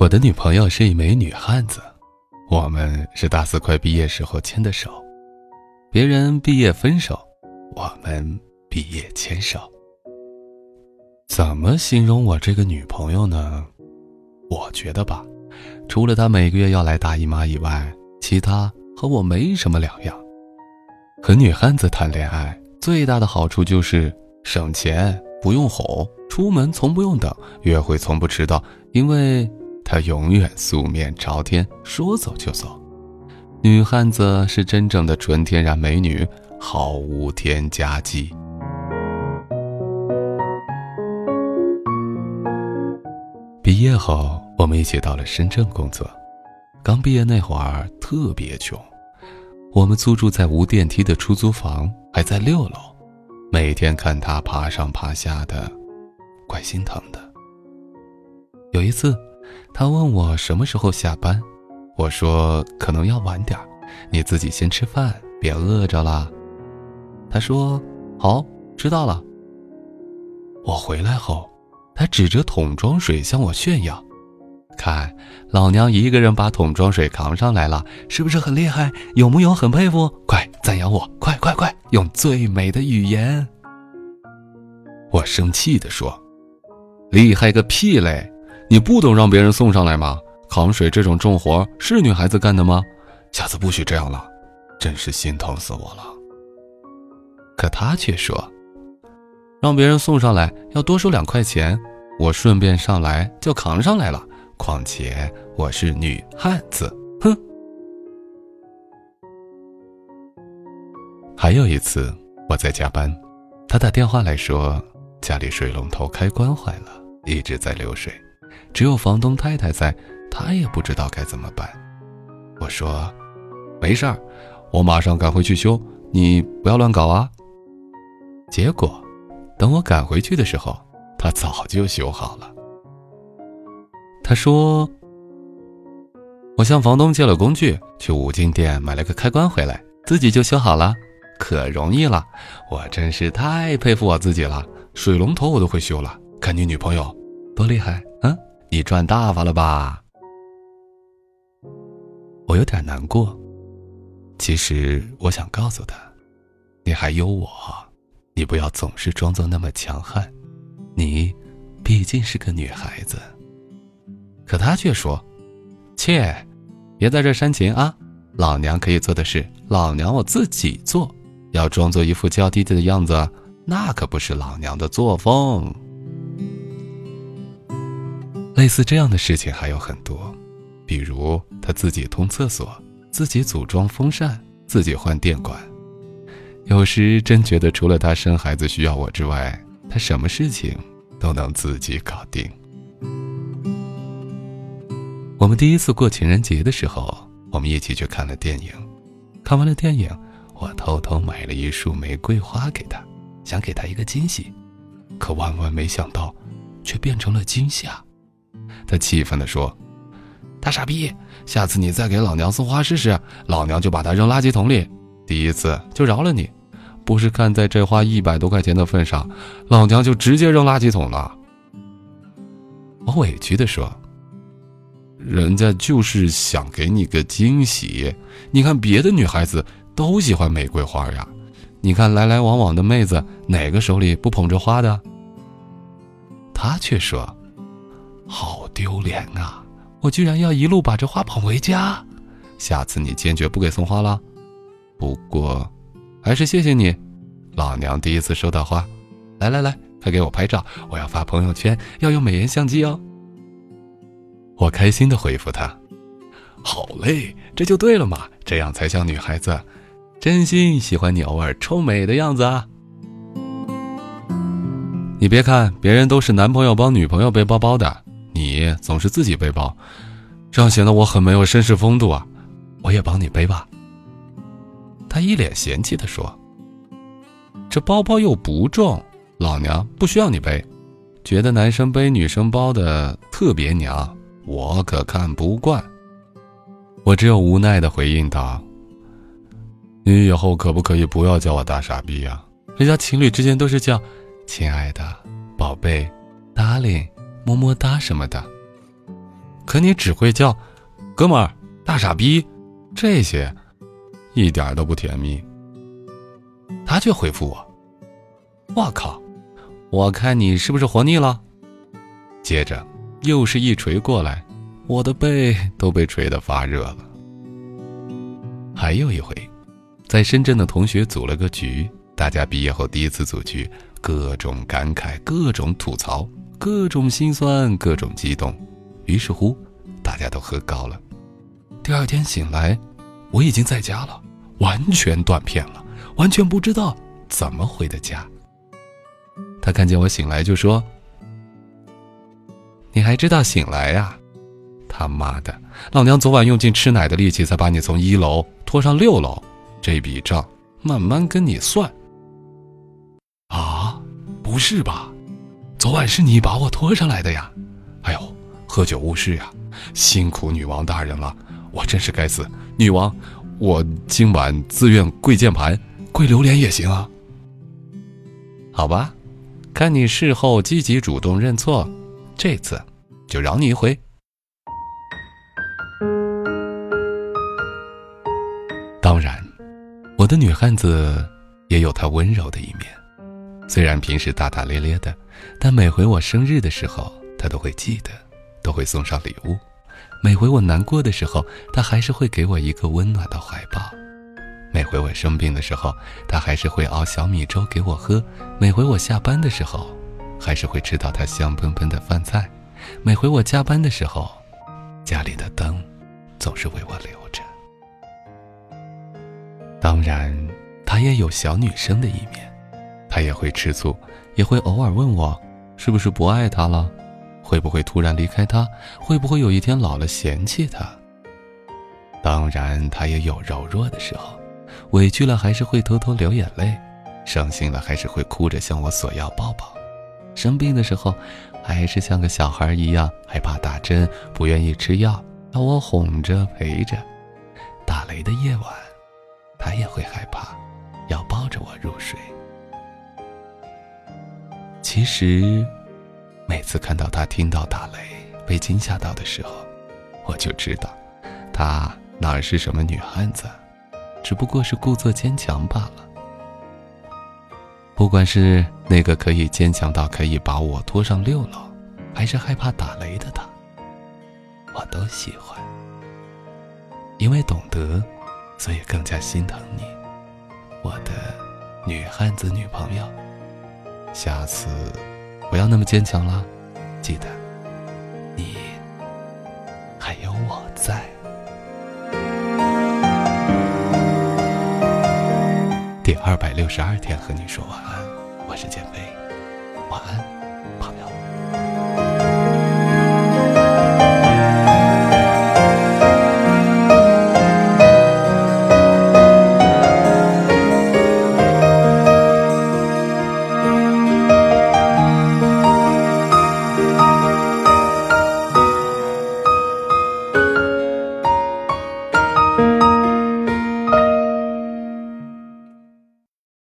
我的女朋友是一枚女汉子，我们是大四快毕业时候牵的手，别人毕业分手，我们毕业牵手。怎么形容我这个女朋友呢？我觉得吧，除了她每个月要来大姨妈以外，其他和我没什么两样。和女汉子谈恋爱最大的好处就是省钱，不用哄，出门从不用等，约会从不迟到，因为。她永远素面朝天，说走就走。女汉子是真正的纯天然美女，毫无添加剂。毕业后，我们一起到了深圳工作。刚毕业那会儿特别穷，我们租住在无电梯的出租房，还在六楼，每天看她爬上爬下的，怪心疼的。有一次。他问我什么时候下班，我说可能要晚点儿你自己先吃饭，别饿着了。他说好，知道了。我回来后，他指着桶装水向我炫耀，看老娘一个人把桶装水扛上来了，是不是很厉害？有木有很佩服？快赞扬我，快快快，用最美的语言。我生气地说：“厉害个屁嘞！”你不懂让别人送上来吗？扛水这种重活是女孩子干的吗？下次不许这样了，真是心疼死我了。可他却说，让别人送上来要多收两块钱，我顺便上来就扛上来了。况且我是女汉子，哼。还有一次我在加班，他打电话来说家里水龙头开关坏了，一直在流水。只有房东太太在，她也不知道该怎么办。我说：“没事儿，我马上赶回去修，你不要乱搞啊。”结果，等我赶回去的时候，他早就修好了。他说：“我向房东借了工具，去五金店买了个开关回来，自己就修好了，可容易了。我真是太佩服我自己了，水龙头我都会修了。看你女朋友多厉害，嗯。”你赚大发了吧？我有点难过。其实我想告诉他，你还有我，你不要总是装作那么强悍。你毕竟是个女孩子。可他却说：“切，别在这煽情啊！老娘可以做的事，老娘我自己做。要装作一副娇滴滴的样子，那可不是老娘的作风。”类似这样的事情还有很多，比如他自己通厕所，自己组装风扇，自己换电管。有时真觉得除了他生孩子需要我之外，他什么事情都能自己搞定。我们第一次过情人节的时候，我们一起去看了电影。看完了电影，我偷偷买了一束玫瑰花给他，想给他一个惊喜，可万万没想到，却变成了惊吓。他气愤地说：“大傻逼，下次你再给老娘送花试试，老娘就把它扔垃圾桶里。第一次就饶了你，不是看在这花一百多块钱的份上，老娘就直接扔垃圾桶了。”我委屈地说：“人家就是想给你个惊喜，你看别的女孩子都喜欢玫瑰花呀，你看来来往往的妹子哪个手里不捧着花的？”他却说。好丢脸啊！我居然要一路把这花捧回家，下次你坚决不给送花了。不过，还是谢谢你，老娘第一次收到花。来来来，快给我拍照，我要发朋友圈，要用美颜相机哦。我开心的回复他：“好嘞，这就对了嘛，这样才像女孩子，真心喜欢你偶尔臭美的样子啊。”你别看别人都是男朋友帮女朋友背包包的。你总是自己背包，这样显得我很没有绅士风度啊！我也帮你背吧。他一脸嫌弃的说：“这包包又不重，老娘不需要你背。觉得男生背女生包的特别娘，我可看不惯。”我只有无奈的回应道：“你以后可不可以不要叫我大傻逼呀？人家情侣之间都是叫亲爱的、宝贝、darling。”么么哒什么的，可你只会叫“哥们儿”“大傻逼”这些，一点都不甜蜜。他却回复我：“我靠，我看你是不是活腻了？”接着又是一锤过来，我的背都被锤得发热了。还有一回，在深圳的同学组了个局，大家毕业后第一次组局，各种感慨，各种吐槽，各种心酸，各种激动。于是乎，大家都喝高了。第二天醒来，我已经在家了，完全断片了，完全不知道怎么回的家。他看见我醒来就说：“你还知道醒来呀？他妈的，老娘昨晚用尽吃奶的力气才把你从一楼拖上六楼，这笔账慢慢跟你算。”啊，不是吧？昨晚是你把我拖上来的呀？哎呦！喝酒误事呀，辛苦女王大人了，我真是该死。女王，我今晚自愿跪键盘，跪榴莲也行啊。好吧，看你事后积极主动认错，这次就饶你一回。当然，我的女汉子也有她温柔的一面，虽然平时大大咧咧的，但每回我生日的时候，他都会记得。都会送上礼物，每回我难过的时候，他还是会给我一个温暖的怀抱；每回我生病的时候，他还是会熬小米粥给我喝；每回我下班的时候，还是会吃到他香喷喷的饭菜；每回我加班的时候，家里的灯总是为我留着。当然，他也有小女生的一面，他也会吃醋，也会偶尔问我是不是不爱他了。会不会突然离开他？会不会有一天老了嫌弃他？当然，他也有柔弱的时候，委屈了还是会偷偷流眼泪，伤心了还是会哭着向我索要抱抱，生病的时候，还是像个小孩一样害怕打针，不愿意吃药，要我哄着陪着。打雷的夜晚，他也会害怕，要抱着我入睡。其实。每次看到他听到打雷被惊吓到的时候，我就知道，他哪是什么女汉子，只不过是故作坚强罢了。不管是那个可以坚强到可以把我拖上六楼，还是害怕打雷的他，我都喜欢。因为懂得，所以更加心疼你，我的女汉子女朋友。下次。不要那么坚强了，记得，你还有我在。第二百六十二天和你说晚安，我是减肥，晚安，朋友。